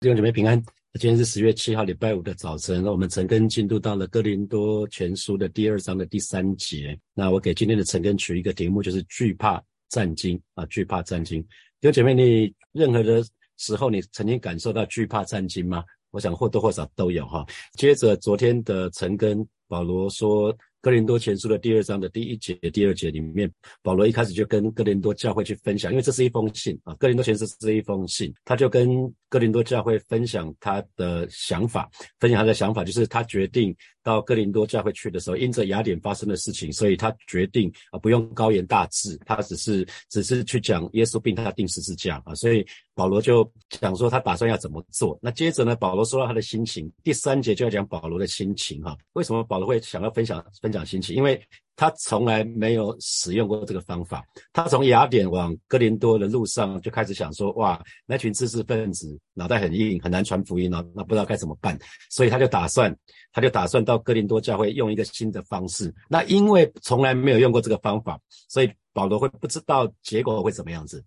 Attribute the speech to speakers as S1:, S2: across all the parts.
S1: 弟兄姐妹平安，今天是十月七号，礼拜五的早晨。我们陈根进度到了哥林多全书的第二章的第三节。那我给今天的陈根取一个题目，就是惧怕战惊啊，惧怕战惊。弟兄姐妹，你任何的时候，你曾经感受到惧怕战惊吗？我想或多或少都有哈。接着昨天的陈根保罗说。哥林多前书的第二章的第一节、第二节里面，保罗一开始就跟哥林多教会去分享，因为这是一封信啊。哥林多前书是一封信，他就跟哥林多教会分享他的想法，分享他的想法，就是他决定到哥林多教会去的时候，因着雅典发生的事情，所以他决定啊不用高言大志，他只是只是去讲耶稣并他定十字架啊，所以。保罗就讲说他打算要怎么做。那接着呢，保罗说到他的心情，第三节就要讲保罗的心情哈。为什么保罗会想要分享分享心情？因为他从来没有使用过这个方法。他从雅典往哥林多的路上就开始想说，哇，那群知识分子脑袋很硬，很难传福音哦，那不知道该怎么办。所以他就打算，他就打算到哥林多教会用一个新的方式。那因为从来没有用过这个方法，所以保罗会不知道结果会怎么样子。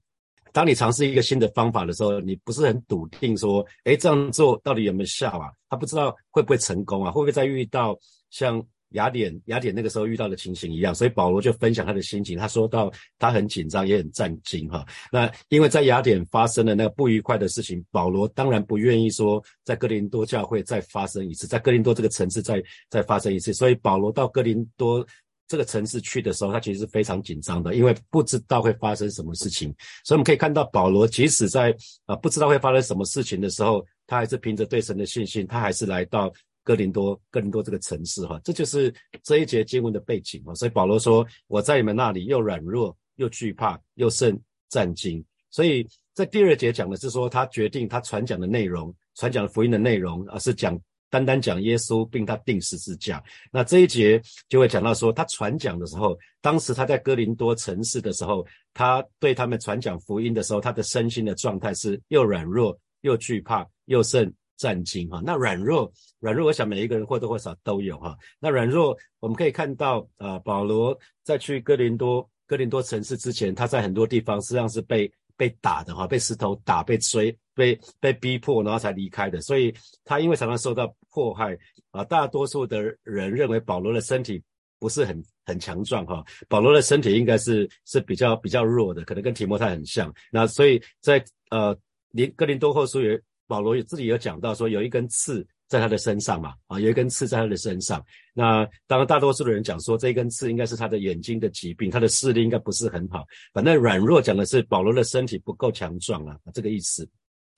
S1: 当你尝试一个新的方法的时候，你不是很笃定说，哎，这样做到底有没有效啊？他不知道会不会成功啊？会不会再遇到像雅典雅典那个时候遇到的情形一样？所以保罗就分享他的心情，他说到他很紧张，也很震惊哈。那因为在雅典发生的那个不愉快的事情，保罗当然不愿意说在哥林多教会再发生一次，在哥林多这个城市再再发生一次，所以保罗到哥林多。这个城市去的时候，他其实是非常紧张的，因为不知道会发生什么事情。所以我们可以看到，保罗即使在啊不知道会发生什么事情的时候，他还是凭着对神的信心，他还是来到哥林多，哥林多这个城市哈。这就是这一节经文的背景啊。所以保罗说：“我在你们那里又软弱又惧怕又甚战惊。”所以在第二节讲的是说，他决定他传讲的内容，传讲福音的内容啊，是讲。单单讲耶稣，并他定十字架。那这一节就会讲到说，他传讲的时候，当时他在哥林多城市的时候，他对他们传讲福音的时候，他的身心的状态是又软弱又惧怕又甚战惊哈。那软弱，软弱，我想每一个人或多或少都有哈。那软弱，我们可以看到啊，保罗在去哥林多哥林多城市之前，他在很多地方实际上是被。被打的哈，被石头打，被追，被被逼迫，然后才离开的。所以他因为常常受到迫害啊，大多数的人认为保罗的身体不是很很强壮哈，保罗的身体应该是是比较比较弱的，可能跟提摩太很像。那所以在呃林哥林多后书也保罗自己有讲到说有一根刺。在他的身上嘛，啊，有一根刺在他的身上。那当然，大多数的人讲说，这一根刺应该是他的眼睛的疾病，他的视力应该不是很好。反正软弱讲的是保罗的身体不够强壮啊，这个意思。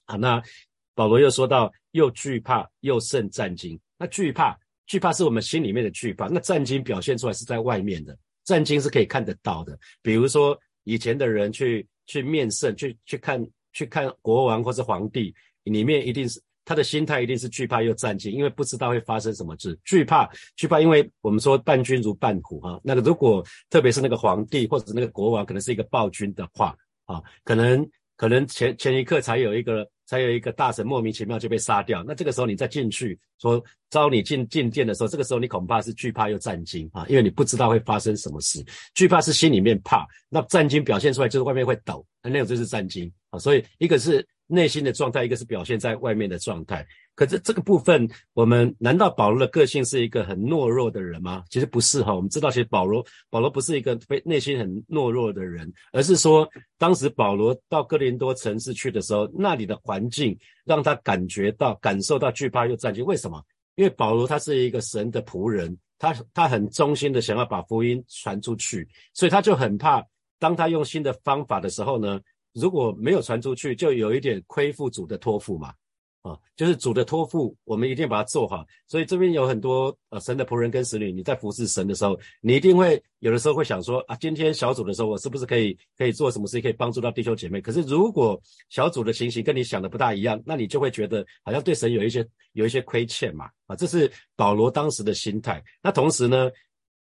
S1: 啊，那保罗又说到，又惧怕又甚战惊。那惧怕，惧怕是我们心里面的惧怕。那战惊表现出来是在外面的，战惊是可以看得到的。比如说以前的人去去面圣，去去看去看国王或是皇帝，里面一定是。他的心态一定是惧怕又战惊，因为不知道会发生什么事。惧怕，惧怕，因为我们说伴君如伴虎哈。那个如果特别是那个皇帝或者那个国王，可能是一个暴君的话啊，可能可能前前一刻才有一个才有一个大臣莫名其妙就被杀掉，那这个时候你再进去说招你进进殿的时候，这个时候你恐怕是惧怕又战惊啊，因为你不知道会发生什么事。惧怕是心里面怕，那战惊表现出来就是外面会抖，那那种就是战惊啊。所以一个是。内心的状态，一个是表现在外面的状态。可是这个部分，我们难道保罗的个性是一个很懦弱的人吗？其实不是哈。我们知道，其实保罗保罗不是一个非内心很懦弱的人，而是说，当时保罗到哥林多城市去的时候，那里的环境让他感觉到、感受到惧怕又战惊。为什么？因为保罗他是一个神的仆人，他他很忠心的想要把福音传出去，所以他就很怕，当他用新的方法的时候呢？如果没有传出去，就有一点亏负主的托付嘛，啊，就是主的托付，我们一定把它做好。所以这边有很多呃神的仆人跟使女，你在服侍神的时候，你一定会有的时候会想说啊，今天小组的时候，我是不是可以可以做什么事，可以帮助到弟兄姐妹？可是如果小组的情形跟你想的不大一样，那你就会觉得好像对神有一些有一些亏欠嘛，啊，这是保罗当时的心态。那同时呢，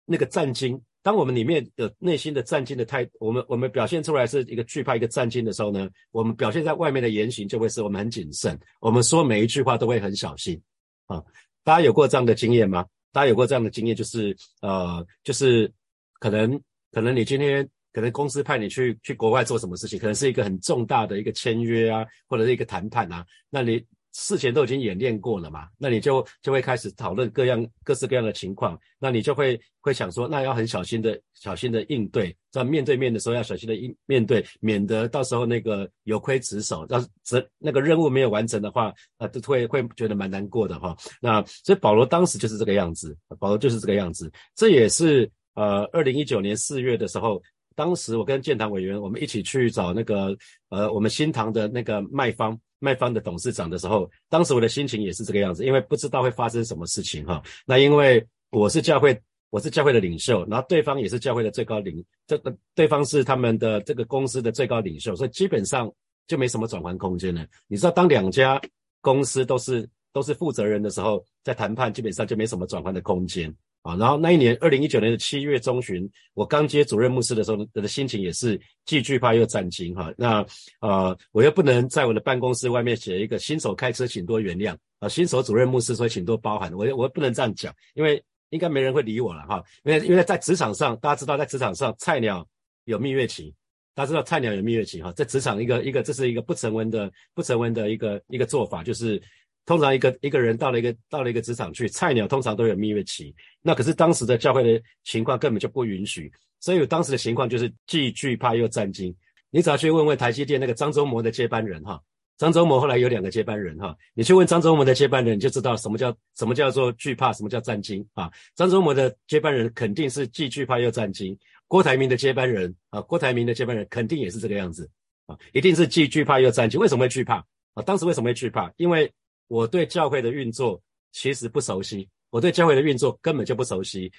S1: 那个战经。当我们里面的内心的战惊的态，我们我们表现出来是一个惧怕、一个战惊的时候呢，我们表现在外面的言行就会是我们很谨慎，我们说每一句话都会很小心啊。大家有过这样的经验吗？大家有过这样的经验，就是呃，就是可能可能你今天可能公司派你去去国外做什么事情，可能是一个很重大的一个签约啊，或者是一个谈判啊，那你。事前都已经演练过了嘛，那你就就会开始讨论各样各式各样的情况，那你就会会想说，那要很小心的小心的应对，在面对面的时候要小心的应面对，免得到时候那个有亏职守，要责那个任务没有完成的话，啊，都会会觉得蛮难过的哈。那所以保罗当时就是这个样子，保罗就是这个样子，这也是呃二零一九年四月的时候。当时我跟建堂委员，我们一起去找那个呃，我们新堂的那个卖方卖方的董事长的时候，当时我的心情也是这个样子，因为不知道会发生什么事情哈。那因为我是教会，我是教会的领袖，然后对方也是教会的最高领，这个对方是他们的这个公司的最高领袖，所以基本上就没什么转换空间了。你知道，当两家公司都是都是负责人的时候，在谈判基本上就没什么转换的空间。啊，然后那一年，二零一九年的七月中旬，我刚接主任牧师的时候，的心情也是既惧怕又震惊哈。那呃，我又不能在我的办公室外面写一个新手开车请多原谅啊，新手主任牧师说请多包涵，我我不能这样讲，因为应该没人会理我了哈。因为因为在职场上，大家知道在职场上菜鸟有蜜月期，大家知道菜鸟有蜜月期哈，在职场一个一个这是一个不成文的不成文的一个一个做法，就是。通常一个一个人到了一个到了一个职场去，菜鸟通常都有蜜月期。那可是当时的教会的情况根本就不允许，所以当时的情况就是既惧怕又战惊。你只要去问问台积电那个张忠谋的接班人哈，张忠谋后来有两个接班人哈，你去问张忠谋的接班人，你就知道什么叫什么叫做惧怕，什么叫战惊啊。张忠谋的接班人肯定是既惧怕又战惊。郭台铭的接班人啊，郭台铭的接班人肯定也是这个样子啊，一定是既惧怕又战惊。为什么会惧怕啊？当时为什么会惧怕？因为我对教会的运作其实不熟悉，我对教会的运作根本就不熟悉，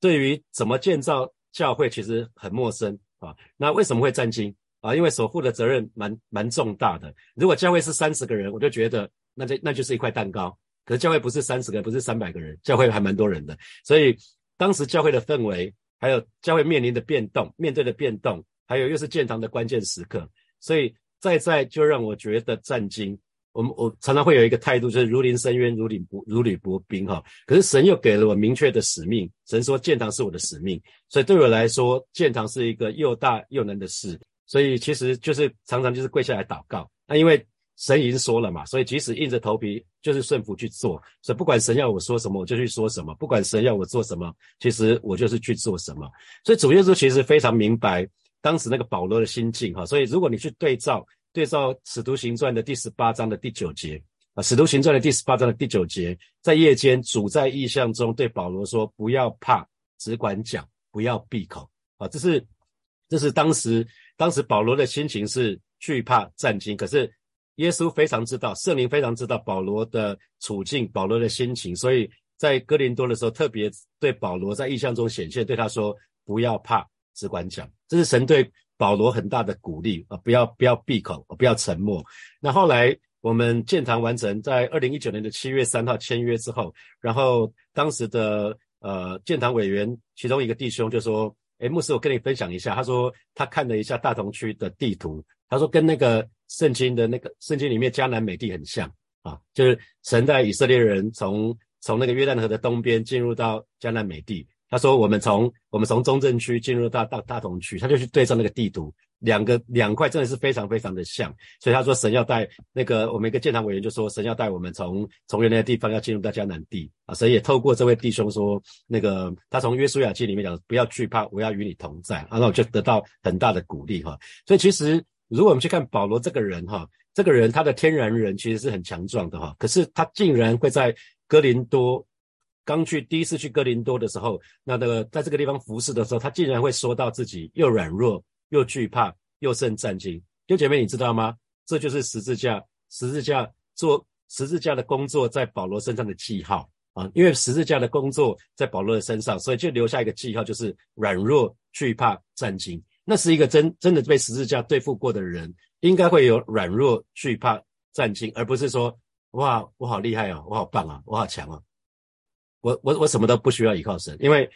S1: 对于怎么建造教会其实很陌生啊。那为什么会战惊啊？因为所负的责任蛮蛮重大的。如果教会是三十个人，我就觉得那就那就是一块蛋糕。可是教会不是三十个，不是三百个人，教会还蛮多人的。所以当时教会的氛围，还有教会面临的变动，面对的变动，还有又是建堂的关键时刻，所以再再就让我觉得震惊。我们我常常会有一个态度，就是如临深渊，如履薄如履薄冰哈。可是神又给了我明确的使命，神说建堂是我的使命，所以对我来说，建堂是一个又大又难的事。所以其实就是常常就是跪下来祷告。那因为神已经说了嘛，所以即使硬着头皮就是顺服去做。所以不管神要我说什么，我就去说什么；不管神要我做什么，其实我就是去做什么。所以主耶稣其实非常明白当时那个保罗的心境哈。所以如果你去对照。对照《使徒行传》的第十八章的第九节啊，《使徒行传》的第十八章的第九节，在夜间主在异象中对保罗说：“不要怕，只管讲，不要闭口。”啊，这是这是当时当时保罗的心情是惧怕战惊，可是耶稣非常知道，圣灵非常知道保罗的处境，保罗的心情，所以在哥林多的时候，特别对保罗在异象中显现，对他说：“不要怕，只管讲。”这是神对。保罗很大的鼓励啊，不要不要闭口，不要沉默。那后来我们建堂完成，在二零一九年的七月三号签约之后，然后当时的呃建堂委员其中一个弟兄就说：“哎，牧师，我跟你分享一下。”他说他看了一下大同区的地图，他说跟那个圣经的那个圣经里面迦南美地很像啊，就是神带以色列人从从那个约旦河的东边进入到迦南美地。他说：“我们从我们从中正区进入到大大同区，他就去对照那个地图，两个两块真的是非常非常的像。所以他说神要带那个我们一个建堂委员就说神要带我们从从原来的地方要进入到迦南地啊。神也透过这位弟兄说，那个他从约书亚记里面讲不要惧怕，我要与你同在啊。那我就得到很大的鼓励哈。所以其实如果我们去看保罗这个人哈，这个人他的天然人其实是很强壮的哈，可是他竟然会在哥林多。”刚去第一次去哥林多的时候，那那个在这个地方服侍的时候，他竟然会说到自己又软弱又惧怕又甚战惊。弟姐妹，你知道吗？这就是十字架，十字架做十字架的工作在保罗身上的记号啊！因为十字架的工作在保罗的身上，所以就留下一个记号，就是软弱惧怕战惊。那是一个真真的被十字架对付过的人，应该会有软弱惧怕战惊，而不是说哇，我好厉害啊，我好棒啊，我好强啊。我我我什么都不需要依靠神，因为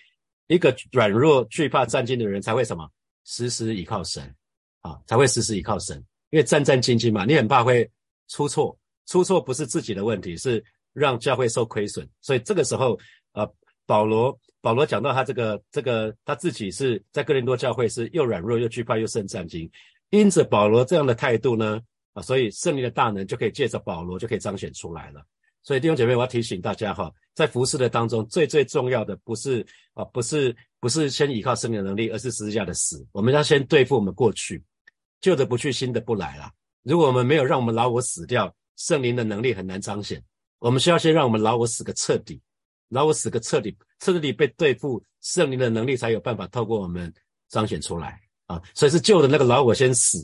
S1: 一个软弱惧怕战兢的人才会什么时时依靠神啊，才会时时依靠神，因为战战兢兢嘛，你很怕会出错，出错不是自己的问题，是让教会受亏损，所以这个时候呃，保罗保罗讲到他这个这个他自己是在哥林多教会是又软弱又惧怕又甚战兢，因着保罗这样的态度呢，啊，所以胜利的大能就可以借着保罗就可以彰显出来了。所以弟兄姐妹，我要提醒大家哈，在服侍的当中，最最重要的不是啊，不是不是先依靠圣灵的能力，而是十字架的死。我们要先对付我们过去，旧的不去，新的不来啦。如果我们没有让我们老我死掉，圣灵的能力很难彰显。我们需要先让我们老我死个彻底，老我死个彻底，彻底被对付，圣灵的能力才有办法透过我们彰显出来啊。所以是旧的那个老我先死，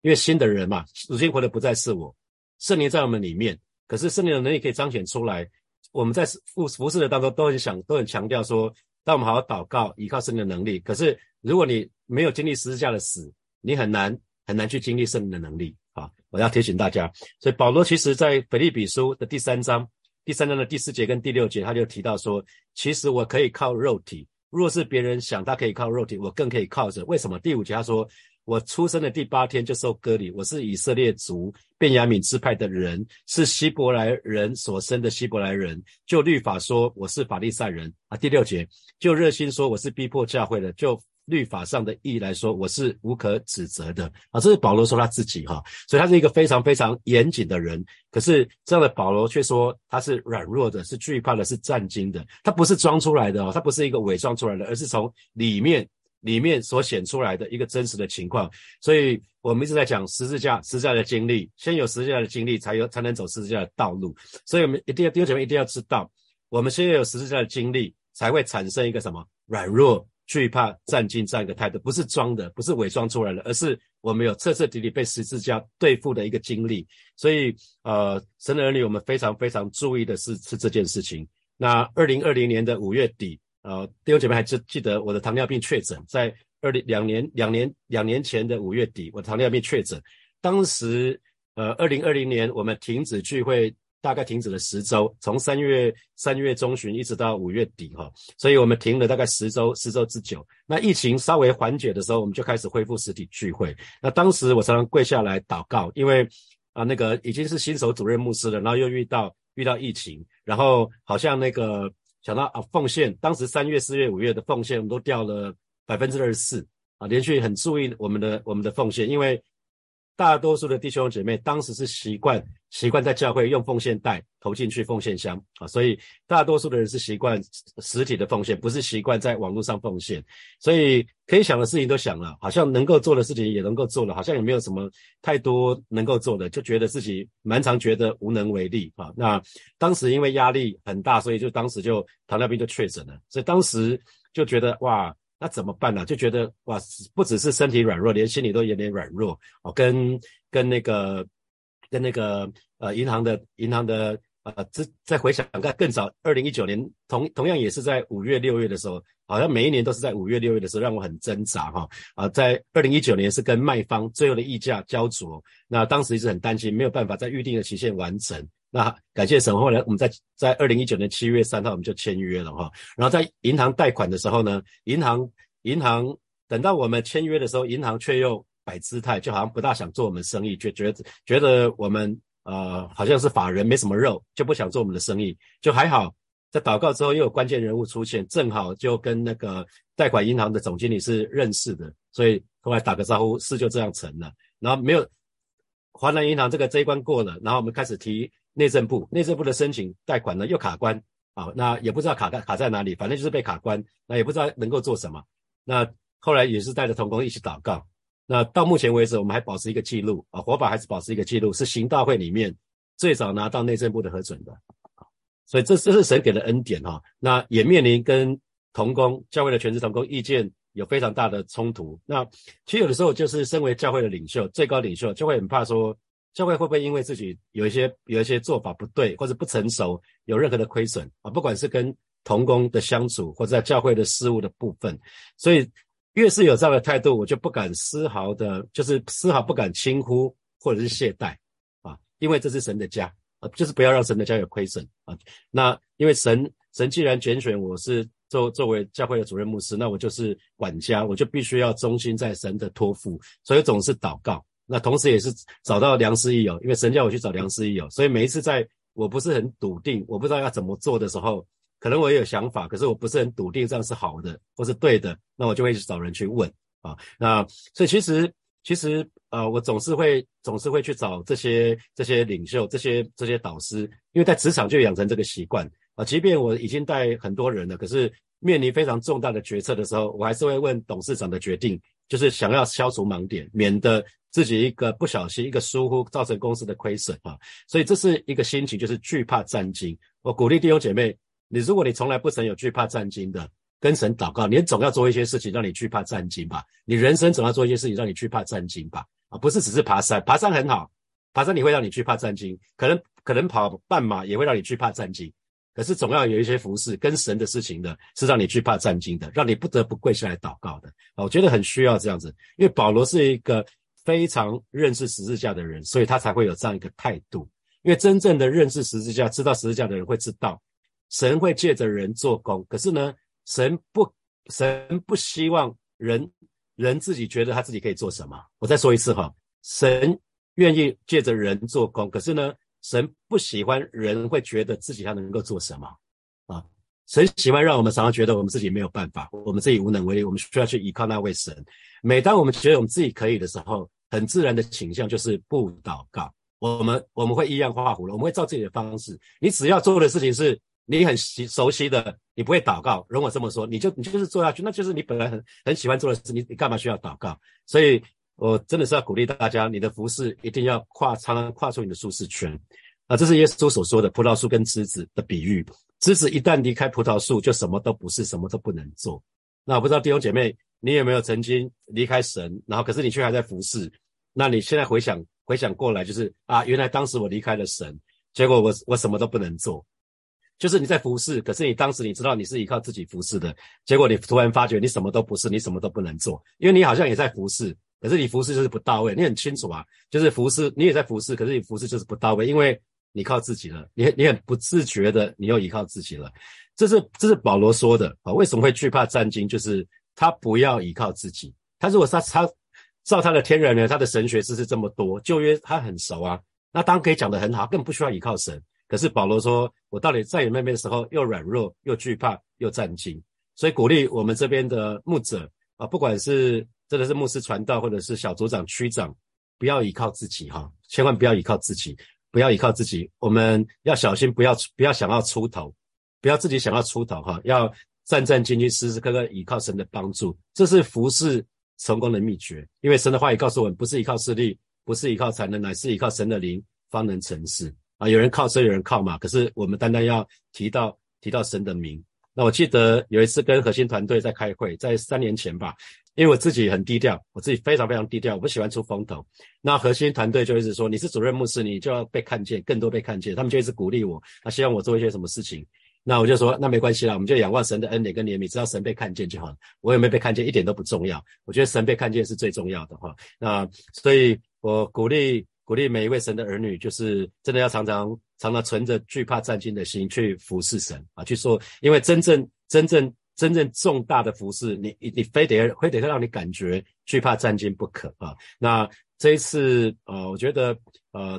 S1: 因为新的人嘛，如今活的不再是我，圣灵在我们里面。可是圣灵的能力可以彰显出来。我们在服服侍的当中都很想都很强调说，当我们好好祷告，依靠圣灵的能力。可是如果你没有经历十字架的死，你很难很难去经历圣灵的能力啊！我要提醒大家。所以保罗其实在腓立比书的第三章第三章的第四节跟第六节，他就提到说，其实我可以靠肉体。若是别人想他可以靠肉体，我更可以靠着。为什么？第五节他说。我出生的第八天就受割礼，我是以色列族便雅悯支派的人，是希伯来人所生的希伯来人。就律法说，我是法利赛人啊。第六节，就热心说，我是逼迫教会的。就律法上的意义来说，我是无可指责的啊。这是保罗说他自己哈，所以他是一个非常非常严谨的人。可是这样的保罗却说他是软弱的，是惧怕的，是战惊的。他不是装出来的哦，他不是一个伪装出来的，而是从里面。里面所显出来的一个真实的情况，所以我们一直在讲十字架，十字架的经历，先有十字架的经历，才有才能走十字架的道路。所以，我们一定要弟兄姐妹一定要知道，我们先要有十字架的经历，才会产生一个什么软弱、惧怕、战兢这样一个态度，不是装的，不是伪装出来的，而是我们有彻彻底底被十字架对付的一个经历。所以，呃，神的儿女，我们非常非常注意的是是这件事情。那二零二零年的五月底。呃，弟兄姐妹还记记得我的糖尿病确诊，在二零两年两年两年前的五月底，我的糖尿病确诊。当时，呃，二零二零年我们停止聚会，大概停止了十周，从三月三月中旬一直到五月底哈，所以我们停了大概十周十周之久。那疫情稍微缓解的时候，我们就开始恢复实体聚会。那当时我常常跪下来祷告，因为啊，那个已经是新手主任牧师了，然后又遇到遇到疫情，然后好像那个。想到啊，奉献当时三月、四月、五月的奉献，我们都掉了百分之二十四啊，连续很注意我们的我们的奉献，因为。大多数的弟兄姐妹当时是习惯习惯在教会用奉献袋投进去奉献箱啊，所以大多数的人是习惯实体的奉献，不是习惯在网络上奉献。所以可以想的事情都想了，好像能够做的事情也能够做了，好像也没有什么太多能够做的，就觉得自己蛮常觉得无能为力啊。那当时因为压力很大，所以就当时就糖尿病就确诊了，所以当时就觉得哇。那怎么办呢？就觉得哇，不只是身体软弱，连心里都有点软弱哦。跟跟那个跟那个呃银行的银行的呃，再再回想看更早，二零一九年同同样也是在五月六月的时候，好像每一年都是在五月六月的时候，让我很挣扎哈啊。在二零一九年是跟卖方最后的溢价焦灼，那当时一直很担心，没有办法在预定的期限完成。那感谢神，后来我们在在二零一九年七月三号我们就签约了哈。然后在银行贷款的时候呢，银行银行等到我们签约的时候，银行却又摆姿态，就好像不大想做我们生意，就觉得觉得我们呃好像是法人没什么肉，就不想做我们的生意。就还好，在祷告之后又有关键人物出现，正好就跟那个贷款银行的总经理是认识的，所以后来打个招呼，事就这样成了。然后没有华南银行这个这一关过了，然后我们开始提。内政部，内政部的申请贷款呢又卡关啊，那也不知道卡在卡在哪里，反正就是被卡关，那也不知道能够做什么。那后来也是带着同工一起祷告。那到目前为止，我们还保持一个记录啊，活法还是保持一个记录，是行道会里面最早拿到内政部的核准的。所以这这是神给的恩典哈。那也面临跟同工教会的全职同工意见有非常大的冲突。那其实有的时候就是身为教会的领袖，最高领袖就会很怕说。教会会不会因为自己有一些有一些做法不对或者不成熟，有任何的亏损啊？不管是跟同工的相处，或者在教会的事务的部分，所以越是有这样的态度，我就不敢丝毫的，就是丝毫不敢轻忽或者是懈怠啊，因为这是神的家啊，就是不要让神的家有亏损啊。那因为神神既然拣选我是作作为教会的主任牧师，那我就是管家，我就必须要忠心在神的托付，所以总是祷告。那同时也是找到良师益友，因为神叫我去找良师益友，所以每一次在我不是很笃定，我不知道要怎么做的时候，可能我也有想法，可是我不是很笃定这样是好的或是对的，那我就会去找人去问啊。那所以其实其实呃，我总是会总是会去找这些这些领袖、这些这些导师，因为在职场就养成这个习惯啊。即便我已经带很多人了，可是面临非常重大的决策的时候，我还是会问董事长的决定，就是想要消除盲点，免得自己一个不小心、一个疏忽造成公司的亏损啊。所以这是一个心情，就是惧怕战惊。我鼓励弟兄姐妹，你如果你从来不曾有惧怕战惊的。跟神祷告，你总要做一些事情让你惧怕战惊吧？你人生总要做一些事情让你惧怕战惊吧？啊，不是只是爬山，爬山很好，爬山你会让你惧怕战惊，可能可能跑半马也会让你惧怕战惊，可是总要有一些服饰跟神的事情的，是让你惧怕战惊的，让你不得不跪下来祷告的。我觉得很需要这样子，因为保罗是一个非常认识十字架的人，所以他才会有这样一个态度。因为真正的认识十字架、知道十字架的人会知道，神会借着人做工，可是呢？神不，神不希望人人自己觉得他自己可以做什么。我再说一次哈，神愿意借着人做工，可是呢，神不喜欢人会觉得自己他能够做什么啊。神喜欢让我们常常觉得我们自己没有办法，我们自己无能为力，我们需要去依靠那位神。每当我们觉得我们自己可以的时候，很自然的倾向就是不祷告。我们我们会一样画葫芦，我们会照自己的方式。你只要做的事情是。你很习熟悉的，你不会祷告，容我这么说，你就你就是做下去，那就是你本来很很喜欢做的事，你你干嘛需要祷告？所以我真的是要鼓励大家，你的服饰一定要跨，常常跨出你的舒适圈啊！这是耶稣所说的葡萄树跟枝子的比喻，枝子一旦离开葡萄树，就什么都不是，什么都不能做。那我不知道弟兄姐妹，你有没有曾经离开神，然后可是你却还在服侍？那你现在回想回想过来，就是啊，原来当时我离开了神，结果我我什么都不能做。就是你在服侍，可是你当时你知道你是依靠自己服侍的，结果你突然发觉你什么都不是，你什么都不能做，因为你好像也在服侍，可是你服侍就是不到位。你很清楚啊，就是服侍你也在服侍，可是你服侍就是不到位，因为你靠自己了，你你很不自觉的你又依靠自己了。这是这是保罗说的啊，为什么会惧怕战经？就是他不要依靠自己，他如果他他照他的天然呢，他的神学知识这么多，旧约他很熟啊，那当然可以讲得很好，更不需要依靠神。可是保罗说：“我到底在你那边的时候，又软弱，又惧怕，又战惊。所以鼓励我们这边的牧者啊，不管是真的是牧师传道，或者是小组长、区长，不要依靠自己哈，千万不要依靠自己，不要依靠自己。我们要小心，不要不要想要出头，不要自己想要出头哈，要战战兢兢，时时刻刻依靠神的帮助。这是服侍成功的秘诀。因为神的话语告诉我们，不是依靠势力，不是依靠才能，乃是依靠神的灵，方能成事。”啊，有人靠车，有人靠马，可是我们单单要提到提到神的名。那我记得有一次跟核心团队在开会，在三年前吧，因为我自己很低调，我自己非常非常低调，我不喜欢出风头。那核心团队就一直说，你是主任牧师，你就要被看见，更多被看见。他们就一直鼓励我，他希望我做一些什么事情。那我就说，那没关系啦，我们就仰望神的恩典跟怜悯，只要神被看见就好了。我有没有被看见一点都不重要，我觉得神被看见是最重要的哈。那所以我鼓励。鼓励每一位神的儿女，就是真的要常常、常常存着惧怕战惊的心去服侍神啊，去说，因为真正、真正、真正重大的服侍，你、你、非得、非得让你感觉惧怕战惊不可啊。那这一次，呃，我觉得，呃，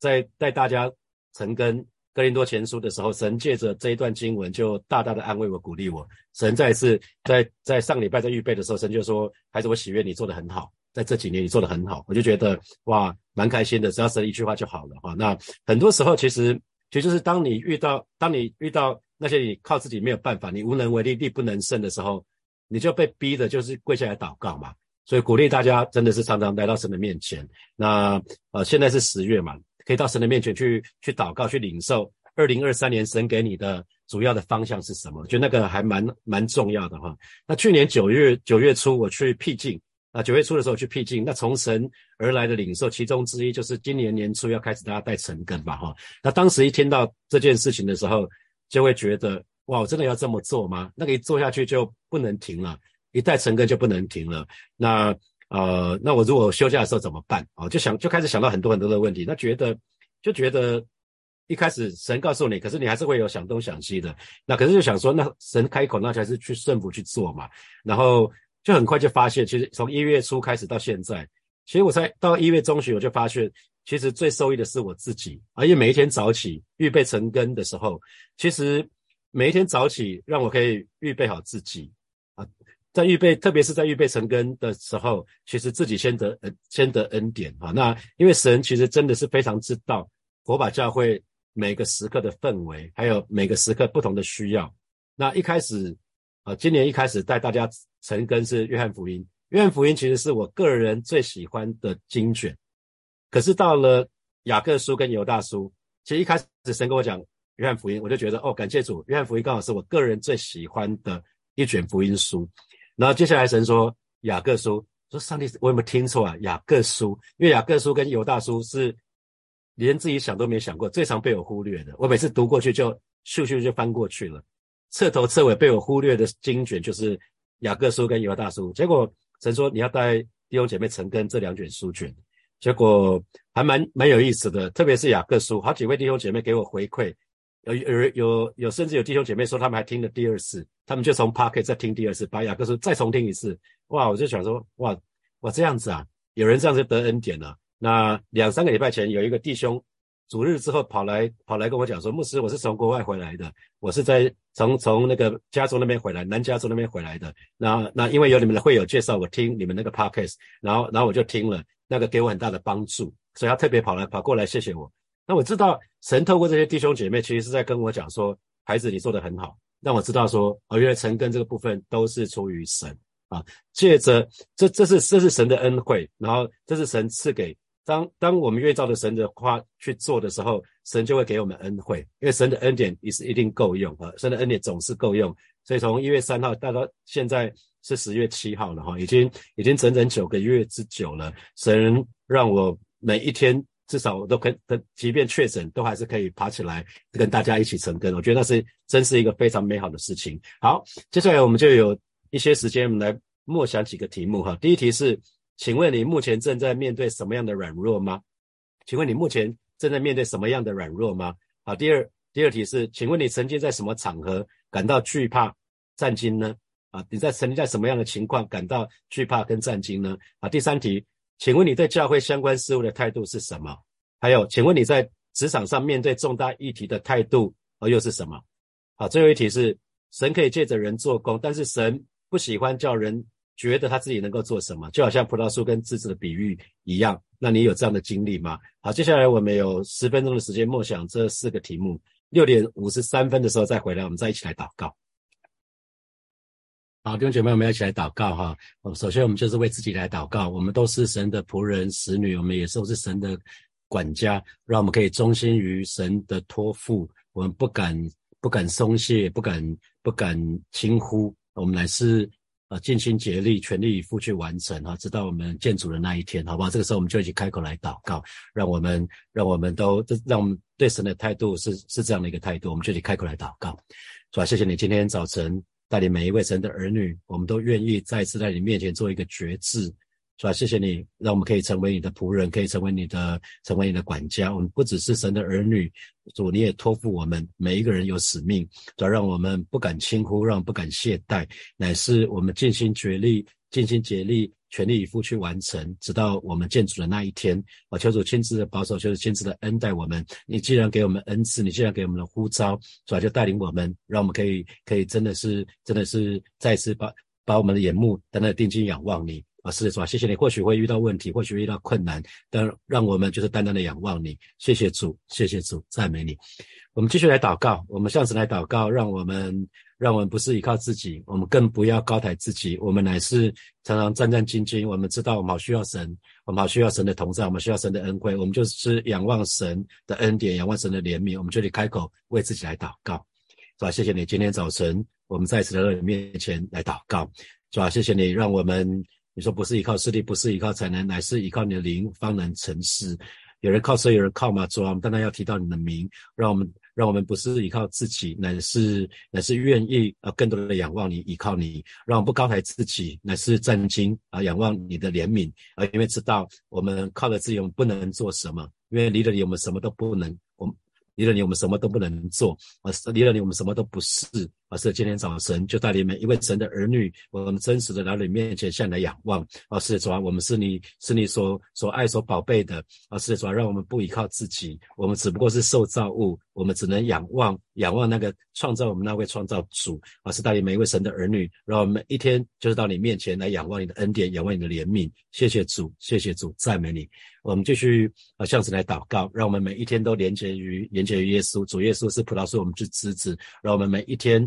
S1: 在带大家成根哥林多前书的时候，神借着这一段经文，就大大的安慰我、鼓励我。神再一次在在上礼拜在预备的时候，神就说：“孩子，我喜悦你做得很好。”在这几年你做得很好，我就觉得哇，蛮开心的。只要神一句话就好了哈。那很多时候其实，其实就是当你遇到，当你遇到那些你靠自己没有办法，你无能为力、力不能胜的时候，你就被逼的就是跪下来祷告嘛。所以鼓励大家真的是常常来到神的面前。那呃，现在是十月嘛，可以到神的面前去去祷告、去领受。二零二三年神给你的主要的方向是什么？就那个还蛮蛮重要的哈。那去年九月九月初我去僻静。啊，九月初的时候去僻静，那从神而来的领受，其中之一就是今年年初要开始大家带成根吧，哈。那当时一听到这件事情的时候，就会觉得，哇，我真的要这么做吗？那个一做下去就不能停了，一带成根就不能停了。那呃，那我如果休假的时候怎么办？啊，就想就开始想到很多很多的问题。那觉得就觉得一开始神告诉你，可是你还是会有想东想西的。那可是就想说，那神开口，那才是去顺服去做嘛。然后。就很快就发现，其实从一月初开始到现在，其实我才到一月中旬，我就发现，其实最受益的是我自己。而且每一天早起预备成根的时候，其实每一天早起让我可以预备好自己。在预备，特别是在预备成根的时候，其实自己先得呃先得恩典哈。那因为神其实真的是非常知道火把教会每个时刻的氛围，还有每个时刻不同的需要。那一开始啊，今年一开始带大家成根是约翰福音，约翰福音其实是我个人最喜欢的经卷。可是到了雅各书跟犹大书，其实一开始神跟我讲约翰福音，我就觉得哦，感谢主，约翰福音刚好是我个人最喜欢的一卷福音书。然后接下来神说雅各书，说上帝我有没有听错啊？雅各书，因为雅各书跟犹大书是连自己想都没想过，最常被我忽略的。我每次读过去就咻咻就翻过去了，彻头彻尾被我忽略的经卷就是雅各书跟犹大书。结果神说你要带弟兄姐妹成根这两卷书卷。结果还蛮蛮有意思的，特别是雅各书，好几位弟兄姐妹给我回馈，有有有有，甚至有弟兄姐妹说他们还听了第二次，他们就从 Pocket 再听第二次，把雅各书再重听一次。哇，我就想说，哇哇这样子啊，有人这样子得恩典了。那两三个礼拜前，有一个弟兄主日之后跑来跑来跟我讲说，牧师，我是从国外回来的，我是在从从那个加州那边回来，南加州那边回来的。那那因为有你们的会友介绍我听你们那个 Pocket，然后然后我就听了。那个给我很大的帮助，所以他特别跑来跑过来谢谢我。那我知道神透过这些弟兄姐妹，其实是在跟我讲说，孩子你做的很好，让我知道说，哦，原来成根这个部分都是出于神啊。借着这，这是这是神的恩惠，然后这是神赐给当当我们越照着神的话去做的时候，神就会给我们恩惠，因为神的恩典也是一定够用啊，神的恩典总是够用。所以从一月三号到到现在。是十月七号了哈，已经已经整整九个月之久了。神让我每一天至少我都可，即便确诊都还是可以爬起来跟大家一起成根。我觉得那是真是一个非常美好的事情。好，接下来我们就有一些时间，我们来默想几个题目哈。第一题是，请问你目前正在面对什么样的软弱吗？请问你目前正在面对什么样的软弱吗？好，第二第二题是，请问你曾经在什么场合感到惧怕、战惊呢？啊，你在曾经在什么样的情况感到惧怕跟战惊呢？啊，第三题，请问你对教会相关事务的态度是什么？还有，请问你在职场上面对重大议题的态度而又是什么？好，最后一题是，神可以借着人做工，但是神不喜欢叫人觉得他自己能够做什么，就好像葡萄树跟枝子的比喻一样。那你有这样的经历吗？好，接下来我们有十分钟的时间默想这四个题目，六点五十三分的时候再回来，我们再一起来祷告。好，弟兄姐妹，我们要一起来祷告哈。首先，我们就是为自己来祷告。我们都是神的仆人、使女，我们也都是神的管家，让我们可以忠心于神的托付。我们不敢不敢松懈，不敢不敢轻忽。我们乃是呃尽心竭力、全力以赴去完成哈，直到我们见主的那一天，好不好？这个时候，我们就一起开口来祷告，让我们让我们都让我们对神的态度是是这样的一个态度。我们就一起开口来祷告，是吧？谢谢你今天早晨。带领每一位神的儿女，我们都愿意再次在你面前做一个决志，是吧？谢谢你，让我们可以成为你的仆人，可以成为你的，成为你的管家。我们不只是神的儿女，主你也托付我们每一个人有使命，主要让我们不敢轻忽，让不敢懈怠，乃是我们尽心竭力，尽心竭力。全力以赴去完成，直到我们建主的那一天。我求主亲自的保守，求主亲自的恩待我们。你既然给我们恩赐，你既然给我们的呼召，主要就带领我们，让我们可以可以真的是真的是再次把把我们的眼目单单定睛仰望你啊！是的，主啊，谢谢你。或许会遇到问题，或许会遇到困难，但让我们就是单单的仰望你。谢谢主，谢谢主，赞美你。我们继续来祷告，我们向神来祷告，让我们。让我们不是依靠自己，我们更不要高抬自己。我们乃是常常战战兢兢。我们知道我们好需要神，我们好需要神的同在，我们需要神的恩惠。我们就是仰望神的恩典，仰望神的怜悯。我们就得开口为自己来祷告，是吧？谢谢你，今天早晨我们再次来到你面前来祷告，是吧？谢谢你，让我们你说不是依靠势力，不是依靠才能，乃是依靠你的灵方能成事。有人靠车，有人靠马，主啊，我们当然要提到你的名，让我们。让我们不是依靠自己，乃是乃是愿意啊，更多的仰望你，依靠你。让我们不高抬自己，乃是震惊啊，仰望你的怜悯啊，因为知道我们靠了自己，我们不能做什么，因为离了你，我们什么都不能。我们离了你，我们什么都不能做啊，离了你，我们什么都不是啊，是今天早晨就带领每一位神的儿女，我们真实的来你面前向来仰望。啊，是主啊，我们是你是你所所爱所宝贝的。啊，是主啊，让我们不依靠自己，我们只不过是受造物，我们只能仰望仰望那个创造我们那位创造主。啊，是带领每一位神的儿女，让我们一天就是到你面前来仰望你的恩典，仰望你的怜悯。谢谢主，谢谢主，赞美你。我们继续啊，向神来祷告，让我们每一天都连接于连接于耶稣。主耶稣是葡萄树，我们是枝子，让我们每一天。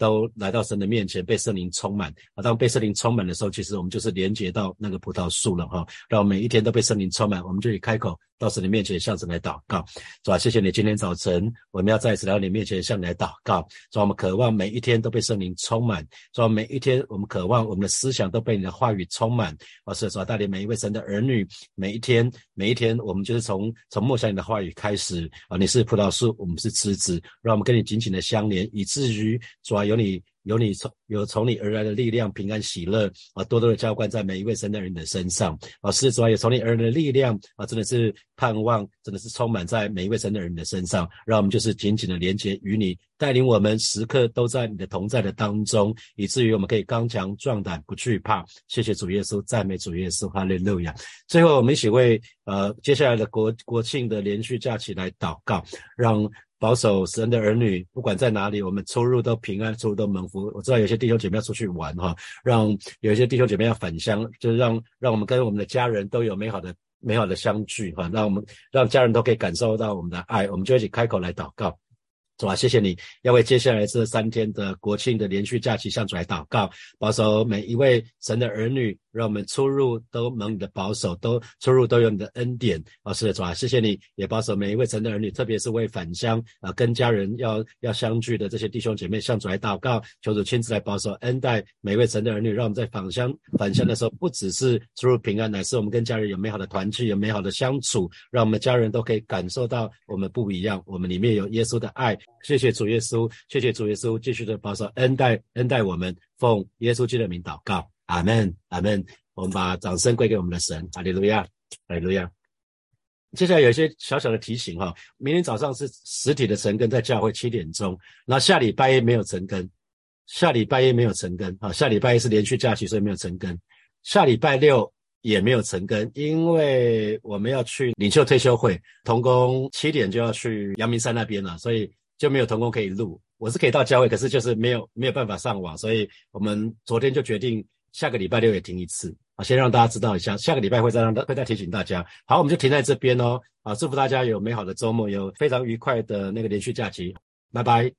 S1: 都来到神的面前，被圣灵充满啊！当被圣灵充满的时候，其实我们就是连接到那个葡萄树了哈。让我们每一天都被圣灵充满，我们就以开口到神的面前向神来祷告，是吧？谢谢你，今天早晨我们要再一次来到你面前向你来祷告，是吧？我们渴望每一天都被圣灵充满，是吧？每一天我们渴望我们的思想都被你的话语充满，啊，是吧？带领每一位神的儿女，每一天每一天，我们就是从从默想你的话语开始啊！你是葡萄树，我们是枝子，让我们跟你紧紧的相连，以至于主要有你。有你从有从你而来的力量，平安喜乐啊，多多的浇灌在每一位神的人的身上啊，是主啊，有从你而来的力量啊，真的是盼望，真的是充满在每一位神的人的身上，让我们就是紧紧的连接与你，带领我们时刻都在你的同在的当中，以至于我们可以刚强壮胆，不惧怕。谢谢主耶稣，赞美主耶稣，哈利路亚。最后，我们一起为呃接下来的国国庆的连续假期来祷告，让。保守神的儿女，不管在哪里，我们出入都平安，出入都蒙福。我知道有些弟兄姐妹要出去玩哈，让有一些弟兄姐妹要返乡，就是让让我们跟我们的家人都有美好的美好的相聚哈，让我们让家人都可以感受到我们的爱，我们就一起开口来祷告。主啊，谢谢你要为接下来这三天的国庆的连续假期向主来祷告，保守每一位神的儿女，让我们出入都蒙你的保守，都出入都有你的恩典。啊，是的，主啊，谢谢你也保守每一位神的儿女，特别是为返乡啊跟家人要要相聚的这些弟兄姐妹向主来祷告，求主亲自来保守恩待每一位神的儿女，让我们在返乡返乡的时候，不只是出入平安，乃是我们跟家人有美好的团聚，有美好的相处，让我们家人都可以感受到我们不一样，我们里面有耶稣的爱。谢谢主耶稣，谢谢主耶稣，继续的保守恩待恩待我们，奉耶稣基督的名祷告，阿门阿门。我们把掌声归给我们的神，哈利路亚，哈利路亚。接下来有一些小小的提醒哈，明天早上是实体的晨更，在教会七点钟，那下礼拜一没有晨更，下礼拜一没有晨更啊，下礼拜一是连续假期，所以没有晨更，下礼拜六。也没有成根，因为我们要去领袖退休会，童工七点就要去阳明山那边了，所以就没有童工可以录。我是可以到教会，可是就是没有没有办法上网，所以我们昨天就决定下个礼拜六也停一次啊，先让大家知道一下，下个礼拜会再让会再提醒大家。好，我们就停在这边哦，啊，祝福大家有美好的周末，有非常愉快的那个连续假期，拜拜。